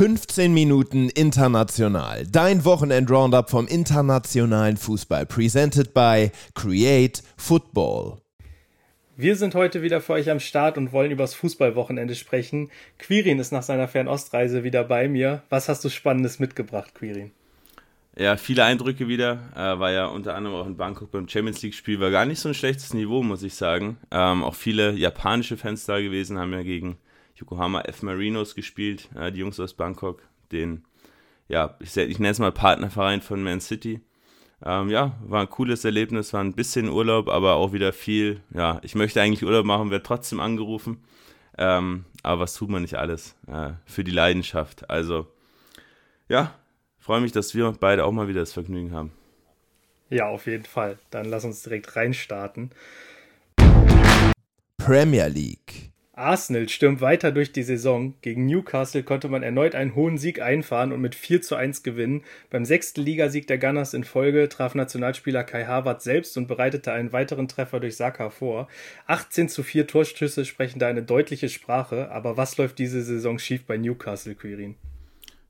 15 Minuten international. Dein Wochenend-Roundup vom internationalen Fußball. Presented by Create Football. Wir sind heute wieder für euch am Start und wollen übers Fußballwochenende sprechen. Quirin ist nach seiner Fernostreise wieder bei mir. Was hast du Spannendes mitgebracht, Quirin? Ja, viele Eindrücke wieder. Äh, war ja unter anderem auch in Bangkok beim Champions League-Spiel. War gar nicht so ein schlechtes Niveau, muss ich sagen. Ähm, auch viele japanische Fans da gewesen, haben ja gegen Yokohama F. Marinos gespielt, äh, die Jungs aus Bangkok, den, ja, ich, ich nenne es mal Partnerverein von Man City. Ähm, ja, war ein cooles Erlebnis, war ein bisschen Urlaub, aber auch wieder viel. Ja, ich möchte eigentlich Urlaub machen, werde trotzdem angerufen. Ähm, aber was tut man nicht alles äh, für die Leidenschaft? Also, ja, freue mich, dass wir beide auch mal wieder das Vergnügen haben. Ja, auf jeden Fall. Dann lass uns direkt reinstarten. Premier League. Arsenal stürmt weiter durch die Saison. Gegen Newcastle konnte man erneut einen hohen Sieg einfahren und mit 4 zu 1 gewinnen. Beim sechsten Ligasieg der Gunners in Folge traf Nationalspieler Kai Havertz selbst und bereitete einen weiteren Treffer durch Saka vor. 18 zu 4 Torschüsse sprechen da eine deutliche Sprache, aber was läuft diese Saison schief bei Newcastle, Quirin?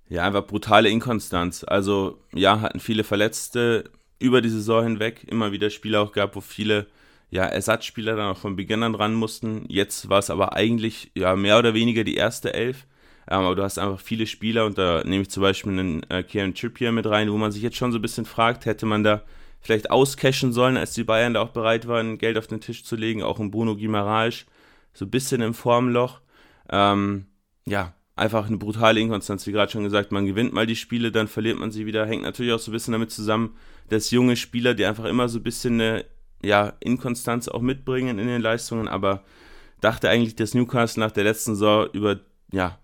Ja, einfach brutale Inkonstanz. Also, ja, hatten viele Verletzte über die Saison hinweg, immer wieder Spiele auch gab, wo viele ja, Ersatzspieler dann auch von Beginn an ran mussten. Jetzt war es aber eigentlich ja mehr oder weniger die erste Elf. Ähm, aber du hast einfach viele Spieler und da nehme ich zum Beispiel einen äh, Kieran Trippier mit rein, wo man sich jetzt schon so ein bisschen fragt, hätte man da vielleicht auscashen sollen, als die Bayern da auch bereit waren, Geld auf den Tisch zu legen, auch ein Bruno Guimaraes, so ein bisschen im Formloch. Ähm, ja, einfach eine brutale Inkonstanz, wie gerade schon gesagt, man gewinnt mal die Spiele, dann verliert man sie wieder, hängt natürlich auch so ein bisschen damit zusammen, dass junge Spieler, die einfach immer so ein bisschen eine ja, Inkonstanz auch mitbringen in den Leistungen, aber dachte eigentlich, dass Newcastle nach der letzten Saison über, ja,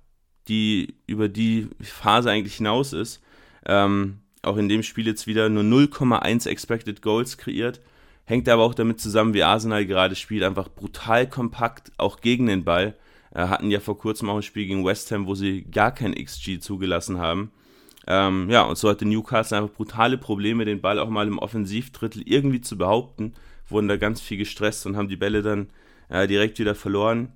die, über die Phase eigentlich hinaus ist. Ähm, auch in dem Spiel jetzt wieder nur 0,1 Expected Goals kreiert. Hängt aber auch damit zusammen, wie Arsenal gerade spielt, einfach brutal kompakt, auch gegen den Ball. Äh, hatten ja vor kurzem auch ein Spiel gegen West Ham, wo sie gar kein XG zugelassen haben. Ähm, ja, und so hatte Newcastle einfach brutale Probleme, den Ball auch mal im Offensivdrittel irgendwie zu behaupten. Wurden da ganz viel gestresst und haben die Bälle dann äh, direkt wieder verloren.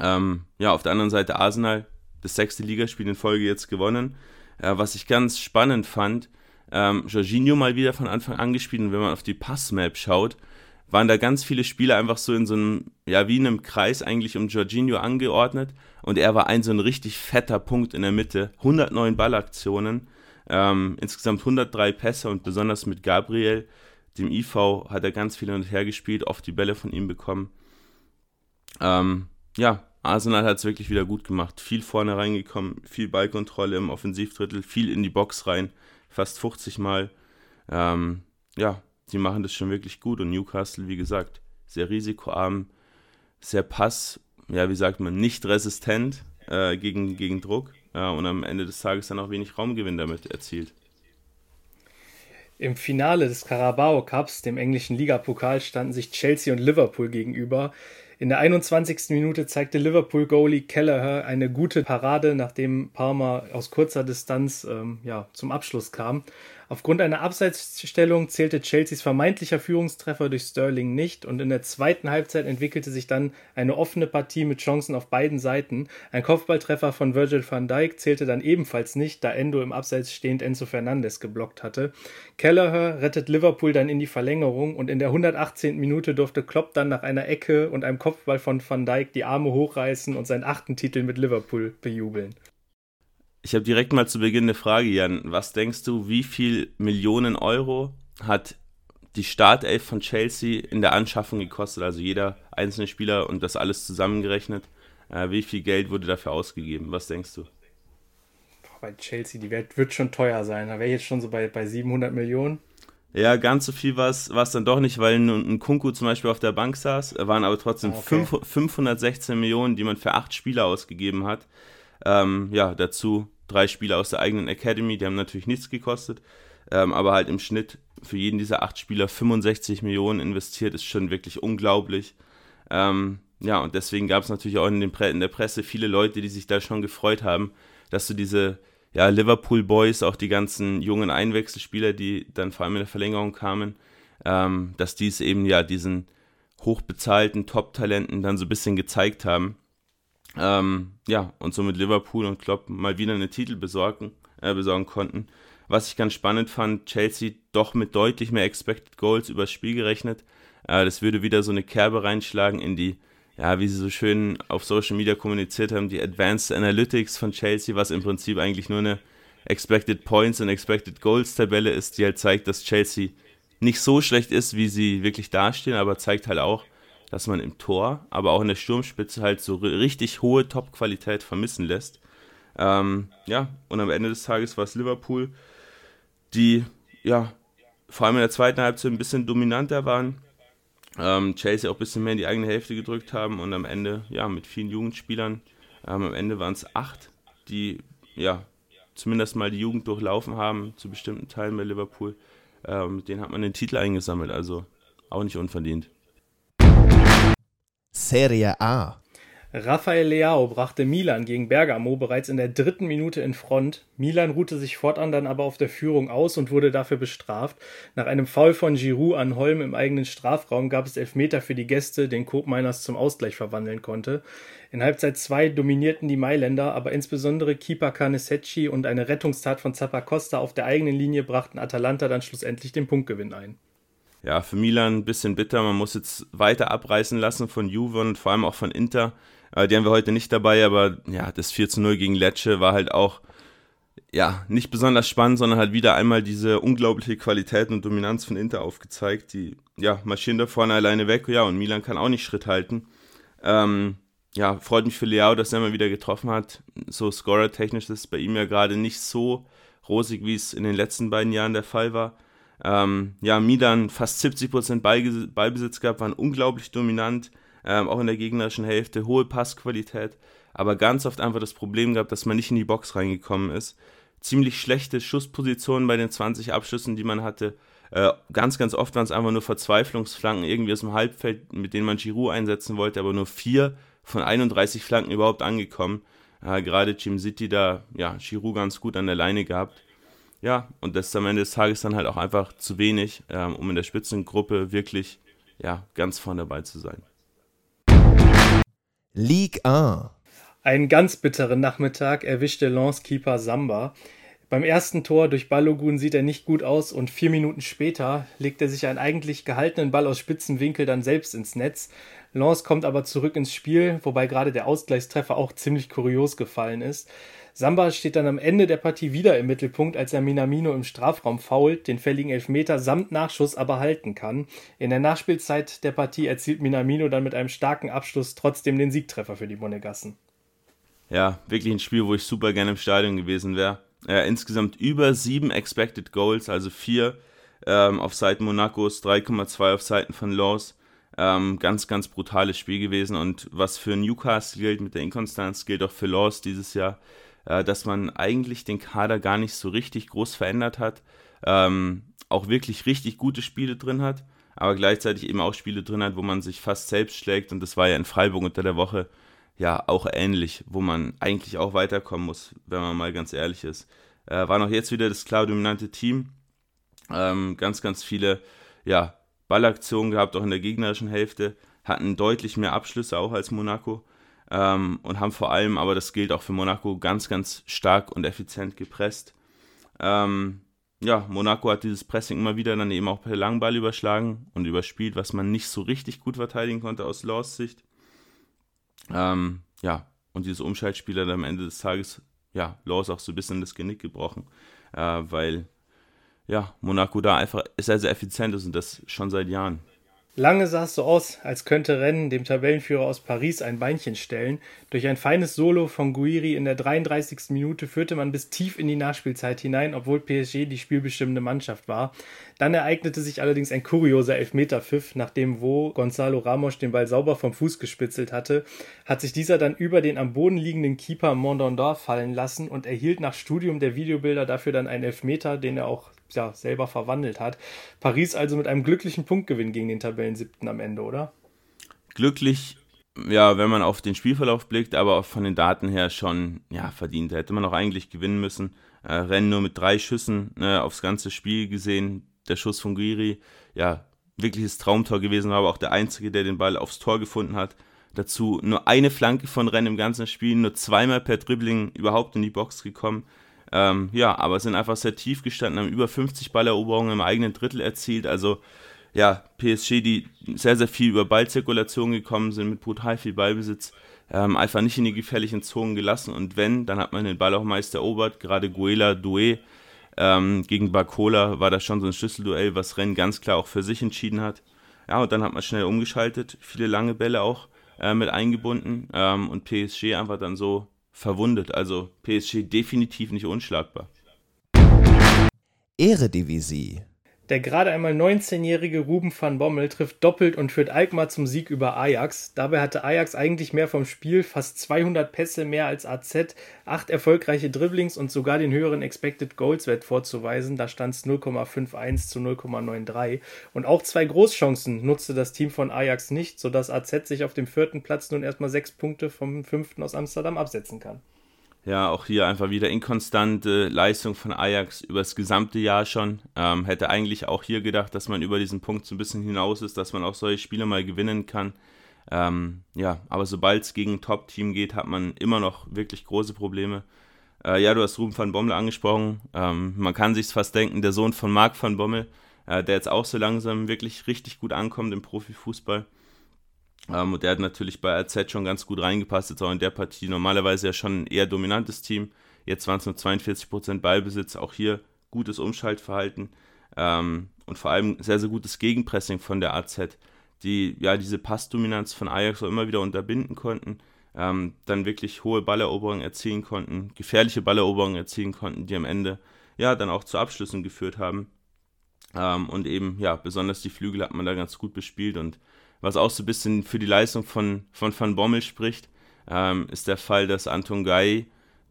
Ähm, ja, auf der anderen Seite Arsenal, das sechste Ligaspiel in Folge jetzt gewonnen. Äh, was ich ganz spannend fand, ähm, Jorginho mal wieder von Anfang an gespielt und wenn man auf die Passmap schaut, waren da ganz viele Spieler einfach so in so einem, ja, wie in einem Kreis eigentlich um Jorginho angeordnet und er war ein so ein richtig fetter Punkt in der Mitte. 109 Ballaktionen, ähm, insgesamt 103 Pässe und besonders mit Gabriel, dem IV, hat er ganz viel hin und her gespielt, oft die Bälle von ihm bekommen. Ähm, ja, Arsenal hat es wirklich wieder gut gemacht. Viel vorne reingekommen, viel Ballkontrolle im Offensivdrittel, viel in die Box rein, fast 50 Mal. Ähm, ja, sie machen das schon wirklich gut und Newcastle, wie gesagt, sehr risikoarm, sehr pass, ja, wie sagt man, nicht resistent äh, gegen, gegen Druck äh, und am Ende des Tages dann auch wenig Raumgewinn damit erzielt. Im Finale des Carabao Cups, dem englischen Ligapokal, standen sich Chelsea und Liverpool gegenüber. In der 21. Minute zeigte Liverpool-Goalie Kelleher eine gute Parade, nachdem Parma aus kurzer Distanz ähm, ja, zum Abschluss kam. Aufgrund einer Abseitsstellung zählte Chelseas vermeintlicher Führungstreffer durch Sterling nicht und in der zweiten Halbzeit entwickelte sich dann eine offene Partie mit Chancen auf beiden Seiten. Ein Kopfballtreffer von Virgil van Dijk zählte dann ebenfalls nicht, da Endo im Abseits stehend Enzo Fernandes geblockt hatte. Kelleher rettet Liverpool dann in die Verlängerung und in der 118. Minute durfte Klopp dann nach einer Ecke und einem Kopfball von van Dijk die Arme hochreißen und seinen achten Titel mit Liverpool bejubeln. Ich habe direkt mal zu Beginn eine Frage, Jan. Was denkst du, wie viel Millionen Euro hat die Startelf von Chelsea in der Anschaffung gekostet? Also jeder einzelne Spieler und das alles zusammengerechnet. Äh, wie viel Geld wurde dafür ausgegeben? Was denkst du? bei Chelsea, die Welt wird schon teuer sein. Da wäre ich jetzt schon so bei, bei 700 Millionen. Ja, ganz so viel war es dann doch nicht, weil ein, Kunku zum Beispiel auf der Bank saß, waren aber trotzdem ah, okay. 5, 516 Millionen, die man für acht Spieler ausgegeben hat. Ähm, ja, dazu drei Spieler aus der eigenen Academy, die haben natürlich nichts gekostet, ähm, aber halt im Schnitt für jeden dieser acht Spieler 65 Millionen investiert, ist schon wirklich unglaublich. Ähm, ja, und deswegen gab es natürlich auch in, den in, der Presse viele Leute, die sich da schon gefreut haben, dass du diese ja, Liverpool Boys, auch die ganzen jungen Einwechselspieler, die dann vor allem in der Verlängerung kamen, ähm, dass die es eben ja diesen hochbezahlten Top-Talenten dann so ein bisschen gezeigt haben. Ähm, ja, und somit Liverpool und Klopp mal wieder einen Titel besorgen, äh, besorgen konnten. Was ich ganz spannend fand, Chelsea doch mit deutlich mehr Expected Goals übers Spiel gerechnet. Äh, das würde wieder so eine Kerbe reinschlagen in die, ja, wie sie so schön auf Social Media kommuniziert haben, die Advanced Analytics von Chelsea, was im Prinzip eigentlich nur eine Expected Points und Expected Goals Tabelle ist, die halt zeigt, dass Chelsea nicht so schlecht ist, wie sie wirklich dastehen, aber zeigt halt auch, dass man im Tor, aber auch in der Sturmspitze halt so richtig hohe Top-Qualität vermissen lässt. Ähm, ja, und am Ende des Tages war es Liverpool, die ja vor allem in der zweiten Halbzeit ein bisschen dominanter waren. Ähm, Chelsea auch ein bisschen mehr in die eigene Hälfte gedrückt haben und am Ende, ja, mit vielen Jugendspielern, ähm, am Ende waren es acht, die ja zumindest mal die Jugend durchlaufen haben, zu bestimmten Teilen bei Liverpool. Ähm, mit denen hat man den Titel eingesammelt, also auch nicht unverdient. Serie A. Rafael Leao brachte Milan gegen Bergamo bereits in der dritten Minute in Front. Milan ruhte sich fortan dann aber auf der Führung aus und wurde dafür bestraft. Nach einem Foul von Giroud an Holm im eigenen Strafraum gab es Elfmeter für die Gäste, den Koop Miners zum Ausgleich verwandeln konnte. In Halbzeit 2 dominierten die Mailänder, aber insbesondere Keeper Canesecchi und eine Rettungstat von Zappacosta auf der eigenen Linie brachten Atalanta dann schlussendlich den Punktgewinn ein ja, für Milan ein bisschen bitter. Man muss jetzt weiter abreißen lassen von Juve und vor allem auch von Inter. Äh, die haben wir heute nicht dabei, aber ja, das 4 zu 0 gegen Lecce war halt auch ja, nicht besonders spannend, sondern halt wieder einmal diese unglaubliche Qualität und Dominanz von Inter aufgezeigt. Die ja, marschieren da vorne alleine weg, ja, und Milan kann auch nicht Schritt halten. Ähm, ja, freut mich für Leao, dass er mal wieder getroffen hat. So scorer-technisch ist es bei ihm ja gerade nicht so rosig, wie es in den letzten beiden Jahren der Fall war. Ähm, ja, Milan fast 70% Ballbesitz gehabt, waren unglaublich dominant, ähm, auch in der gegnerischen Hälfte, hohe Passqualität, aber ganz oft einfach das Problem gehabt, dass man nicht in die Box reingekommen ist. Ziemlich schlechte Schusspositionen bei den 20 Abschüssen, die man hatte. Äh, ganz, ganz oft waren es einfach nur Verzweiflungsflanken irgendwie aus dem Halbfeld, mit denen man Giroud einsetzen wollte, aber nur vier von 31 Flanken überhaupt angekommen. Äh, Gerade Jim City da, ja, Giroud ganz gut an der Leine gehabt ja, und das ist am Ende des Tages dann halt auch einfach zu wenig, ähm, um in der Spitzengruppe wirklich ja, ganz vorne dabei zu sein. League A. Einen ganz bitteren Nachmittag erwischte Lance-Keeper Samba. Beim ersten Tor durch Balogun sieht er nicht gut aus und vier Minuten später legt er sich einen eigentlich gehaltenen Ball aus spitzen Winkel dann selbst ins Netz. Lance kommt aber zurück ins Spiel, wobei gerade der Ausgleichstreffer auch ziemlich kurios gefallen ist. Samba steht dann am Ende der Partie wieder im Mittelpunkt, als er Minamino im Strafraum fault, den fälligen Elfmeter samt Nachschuss aber halten kann. In der Nachspielzeit der Partie erzielt Minamino dann mit einem starken Abschluss trotzdem den Siegtreffer für die Monegassen. Ja, wirklich ein Spiel, wo ich super gerne im Stadion gewesen wäre. Äh, insgesamt über sieben Expected Goals, also vier ähm, auf Seiten Monacos, 3,2 auf Seiten von Laws. Ähm, ganz, ganz brutales Spiel gewesen. Und was für Newcastle gilt mit der Inkonstanz, gilt auch für Laws dieses Jahr äh, dass man eigentlich den Kader gar nicht so richtig groß verändert hat, ähm, auch wirklich richtig gute Spiele drin hat, aber gleichzeitig eben auch Spiele drin hat, wo man sich fast selbst schlägt. Und das war ja in Freiburg unter der Woche ja auch ähnlich, wo man eigentlich auch weiterkommen muss, wenn man mal ganz ehrlich ist. Äh, war noch jetzt wieder das klar dominante Team, ähm, ganz, ganz viele ja, Ballaktionen gehabt, auch in der gegnerischen Hälfte, hatten deutlich mehr Abschlüsse auch als Monaco ähm, und haben vor allem, aber das gilt auch für Monaco, ganz, ganz stark und effizient gepresst. Ähm, ja, Monaco hat dieses Pressing immer wieder dann eben auch per Langball überschlagen und überspielt, was man nicht so richtig gut verteidigen konnte aus Laws Sicht. Ähm, ja, und dieses Umschaltspiel hat am Ende des Tages, ja, Laws auch so ein bisschen das Genick gebrochen, äh, weil, ja, Monaco da einfach sehr, sehr effizient ist und das schon seit Jahren. Lange sah es so aus, als könnte Rennen dem Tabellenführer aus Paris ein Beinchen stellen. Durch ein feines Solo von Guiri in der 33. Minute führte man bis tief in die Nachspielzeit hinein, obwohl PSG die spielbestimmende Mannschaft war. Dann ereignete sich allerdings ein kurioser Elfmeterpfiff, nachdem wo Gonzalo Ramos den Ball sauber vom Fuß gespitzelt hatte, hat sich dieser dann über den am Boden liegenden Keeper Mondondor fallen lassen und erhielt nach Studium der Videobilder dafür dann einen Elfmeter, den er auch ja, selber verwandelt hat. Paris also mit einem glücklichen Punktgewinn gegen den Tabellensiebten am Ende, oder? Glücklich, ja, wenn man auf den Spielverlauf blickt, aber von den Daten her schon, ja, verdient. Da hätte man auch eigentlich gewinnen müssen. Äh, Rennen nur mit drei Schüssen ne, aufs ganze Spiel gesehen. Der Schuss von Guiri, ja, wirkliches Traumtor gewesen, war aber auch der Einzige, der den Ball aufs Tor gefunden hat. Dazu nur eine Flanke von Rennes im ganzen Spiel, nur zweimal per Dribbling überhaupt in die Box gekommen. Ähm, ja, aber sind einfach sehr tief gestanden, haben über 50 Balleroberungen im eigenen Drittel erzielt. Also ja, PSG, die sehr, sehr viel über Ballzirkulation gekommen sind, mit brutal viel Ballbesitz, ähm, einfach nicht in die gefährlichen Zonen gelassen. Und wenn, dann hat man den Ball auch meist erobert. Gerade Guela Doué ähm, gegen Barcola war das schon so ein Schlüsselduell, was Rennes ganz klar auch für sich entschieden hat. Ja, und dann hat man schnell umgeschaltet, viele lange Bälle auch äh, mit eingebunden ähm, und PSG einfach dann so verwundet. Also PSG definitiv nicht unschlagbar. Eredivisie. Der gerade einmal 19-jährige Ruben van Bommel trifft doppelt und führt Alkmaar zum Sieg über Ajax. Dabei hatte Ajax eigentlich mehr vom Spiel, fast 200 Pässe mehr als AZ, acht erfolgreiche Dribblings und sogar den höheren Expected Goals Wert vorzuweisen. Da stand es 0,51 zu 0,93. Und auch zwei Großchancen nutzte das Team von Ajax nicht, sodass AZ sich auf dem vierten Platz nun erstmal sechs Punkte vom fünften aus Amsterdam absetzen kann. Ja, auch hier einfach wieder inkonstante Leistung von Ajax über das gesamte Jahr schon. Ähm, hätte eigentlich auch hier gedacht, dass man über diesen Punkt so ein bisschen hinaus ist, dass man auch solche Spiele mal gewinnen kann. Ähm, ja, aber sobald es gegen ein Top-Team geht, hat man immer noch wirklich große Probleme. Äh, ja, du hast Ruben van Bommel angesprochen. Ähm, man kann sich fast denken, der Sohn von Marc van Bommel, äh, der jetzt auch so langsam wirklich richtig gut ankommt im Profifußball. Ähm, und der hat natürlich bei AZ schon ganz gut reingepasst, jetzt auch in der Partie. Normalerweise ja schon ein eher dominantes Team. Jetzt waren es nur 42% Ballbesitz. Auch hier gutes Umschaltverhalten ähm, und vor allem sehr, sehr gutes Gegenpressing von der AZ, die ja diese Passdominanz von Ajax auch immer wieder unterbinden konnten. Ähm, dann wirklich hohe Balleroberungen erzielen konnten, gefährliche Balleroberungen erzielen konnten, die am Ende ja dann auch zu Abschlüssen geführt haben. Ähm, und eben, ja, besonders die Flügel hat man da ganz gut bespielt und was auch so ein bisschen für die Leistung von, von Van Bommel spricht, ähm, ist der Fall, dass Anton Gai,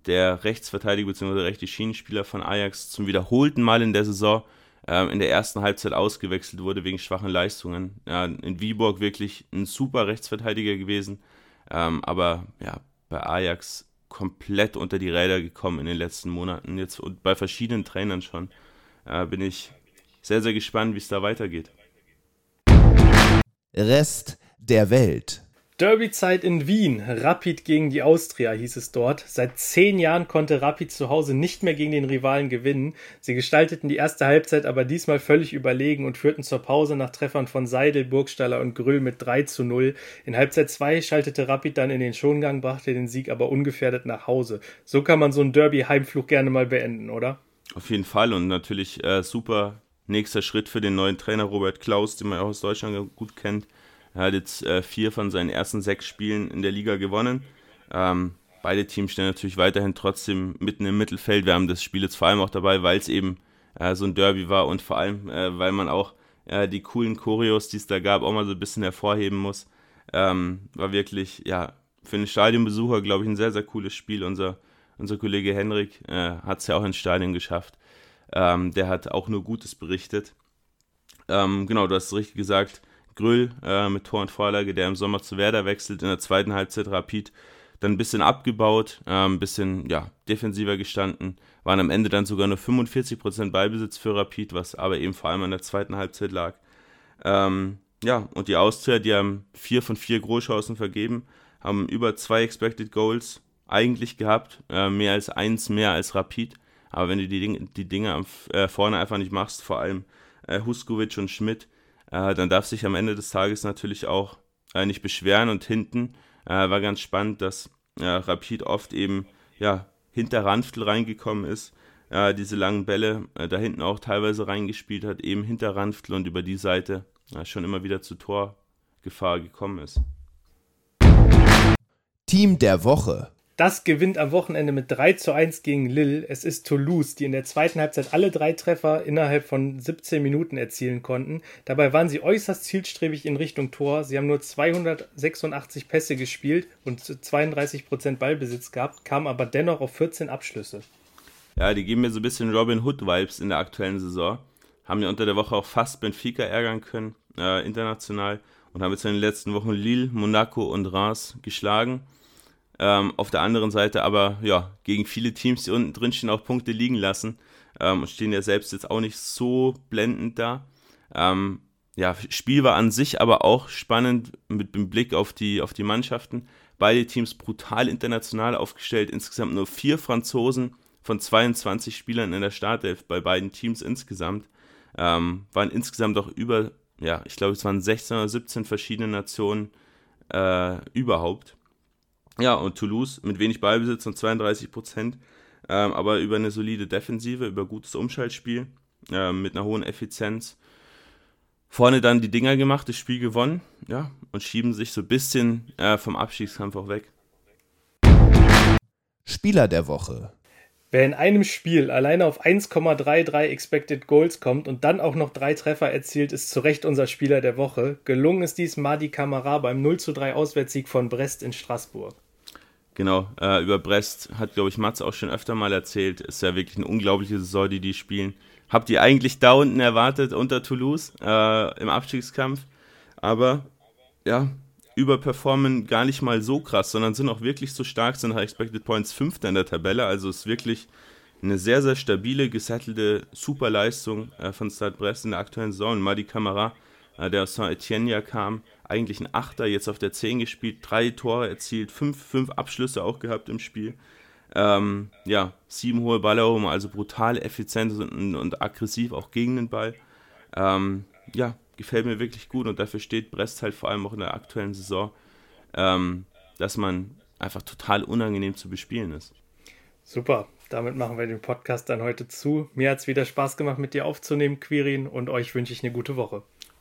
der Rechtsverteidiger bzw. rechte Schienenspieler von Ajax, zum wiederholten Mal in der Saison ähm, in der ersten Halbzeit ausgewechselt wurde wegen schwachen Leistungen. Ja, in Viborg wirklich ein super Rechtsverteidiger gewesen, ähm, aber ja, bei Ajax komplett unter die Räder gekommen in den letzten Monaten. Jetzt und bei verschiedenen Trainern schon. Äh, bin ich sehr, sehr gespannt, wie es da weitergeht. Rest der Welt. Derbyzeit in Wien. Rapid gegen die Austria hieß es dort. Seit zehn Jahren konnte Rapid zu Hause nicht mehr gegen den Rivalen gewinnen. Sie gestalteten die erste Halbzeit aber diesmal völlig überlegen und führten zur Pause nach Treffern von Seidel, Burgstaller und Grüll mit 3 zu 0. In Halbzeit 2 schaltete Rapid dann in den Schongang, brachte den Sieg aber ungefährdet nach Hause. So kann man so einen Derby-Heimflug gerne mal beenden, oder? Auf jeden Fall und natürlich äh, super nächster Schritt für den neuen Trainer Robert Klaus, den man auch aus Deutschland gut kennt. Er hat jetzt äh, vier von seinen ersten sechs Spielen in der Liga gewonnen. Ähm, beide Teams stehen natürlich weiterhin trotzdem mitten im Mittelfeld. Wir haben das Spiel jetzt vor allem auch dabei, weil es eben äh, so ein Derby war und vor allem, äh, weil man auch äh, die coolen Choreos, die es da gab, auch mal so ein bisschen hervorheben muss. Ähm, war wirklich, ja, für einen Stadionbesucher, glaube ich, ein sehr, sehr cooles Spiel. Unser, unser Kollege Henrik äh, hat es ja auch ins Stadion geschafft. Ähm, der hat auch nur Gutes berichtet. Ähm, genau, du hast es richtig gesagt. Grüll äh, mit Tor und Vorlage, der im Sommer zu Werder wechselt, in der zweiten Halbzeit Rapid dann ein bisschen abgebaut, äh, ein bisschen ja, defensiver gestanden, waren am Ende dann sogar nur 45% Ballbesitz für Rapid, was aber eben vor allem an der zweiten Halbzeit lag. Ähm, ja, und die Austria, die haben vier von vier Großchancen vergeben, haben über zwei Expected Goals eigentlich gehabt, äh, mehr als eins mehr als Rapid. Aber wenn du die, Ding, die Dinge am, äh, vorne einfach nicht machst, vor allem äh, Huskovic und Schmidt, äh, dann darf sich am Ende des Tages natürlich auch äh, nicht beschweren. Und hinten äh, war ganz spannend, dass Rapid oft eben ja, hinter Ranftl reingekommen ist, diese langen Bälle da hinten auch teilweise reingespielt hat, eben hinter Ranftl und über die Seite schon immer wieder zu Torgefahr gekommen ist. Team der Woche. Das gewinnt am Wochenende mit 3 zu 1 gegen Lille. Es ist Toulouse, die in der zweiten Halbzeit alle drei Treffer innerhalb von 17 Minuten erzielen konnten. Dabei waren sie äußerst zielstrebig in Richtung Tor. Sie haben nur 286 Pässe gespielt und 32% Ballbesitz gehabt, kamen aber dennoch auf 14 Abschlüsse. Ja, die geben mir so ein bisschen Robin Hood-Vibes in der aktuellen Saison. Haben ja unter der Woche auch fast Benfica ärgern können, äh, international. Und haben jetzt in den letzten Wochen Lille, Monaco und Reims geschlagen. Ähm, auf der anderen Seite aber, ja, gegen viele Teams, die unten drin stehen, auch Punkte liegen lassen ähm, und stehen ja selbst jetzt auch nicht so blendend da. Ähm, ja, Spiel war an sich aber auch spannend mit dem Blick auf die, auf die Mannschaften. Beide Teams brutal international aufgestellt. Insgesamt nur vier Franzosen von 22 Spielern in der Startelf bei beiden Teams insgesamt. Ähm, waren insgesamt auch über, ja, ich glaube, es waren 16 oder 17 verschiedene Nationen äh, überhaupt. Ja, und Toulouse mit wenig Ballbesitz und 32 Prozent, ähm, aber über eine solide Defensive, über gutes Umschaltspiel, äh, mit einer hohen Effizienz vorne dann die Dinger gemacht, das Spiel gewonnen, ja, und schieben sich so ein bisschen äh, vom Abstiegskampf auch weg. Spieler der Woche. Wer in einem Spiel alleine auf 1,33 Expected Goals kommt und dann auch noch drei Treffer erzielt, ist zu Recht unser Spieler der Woche. Gelungen ist dies Madi Kamara beim 0 zu 3 Auswärtssieg von Brest in Straßburg. Genau, äh, über Brest hat, glaube ich, Mats auch schon öfter mal erzählt. Ist ja wirklich eine unglaubliche Saison, die die spielen habt ihr eigentlich da unten erwartet unter Toulouse äh, im Abstiegskampf. Aber ja, überperformen gar nicht mal so krass, sondern sind auch wirklich so stark, sind nach Expected Points Fünfter in der Tabelle. Also ist wirklich eine sehr, sehr stabile, gesettelte Superleistung äh, von Stade Brest in der aktuellen Saison. Madi Camara, äh, der aus Saint-Etienne ja kam, eigentlich ein Achter, jetzt auf der 10 gespielt, drei Tore erzielt, fünf, fünf Abschlüsse auch gehabt im Spiel. Ähm, ja, sieben hohe Balleroberungen, also brutal effizient und, und, aggressiv auch gegen den Ball. Ähm, ja, gefällt mir wirklich gut und dafür steht Brest halt vor allem auch in der aktuellen Saison, ähm, dass man einfach total unangenehm zu bespielen ist. Super, damit machen wir den Podcast dann heute zu. Mir hat es wieder Spaß gemacht, mit dir aufzunehmen, Quirin, und euch wünsche ich eine gute Woche.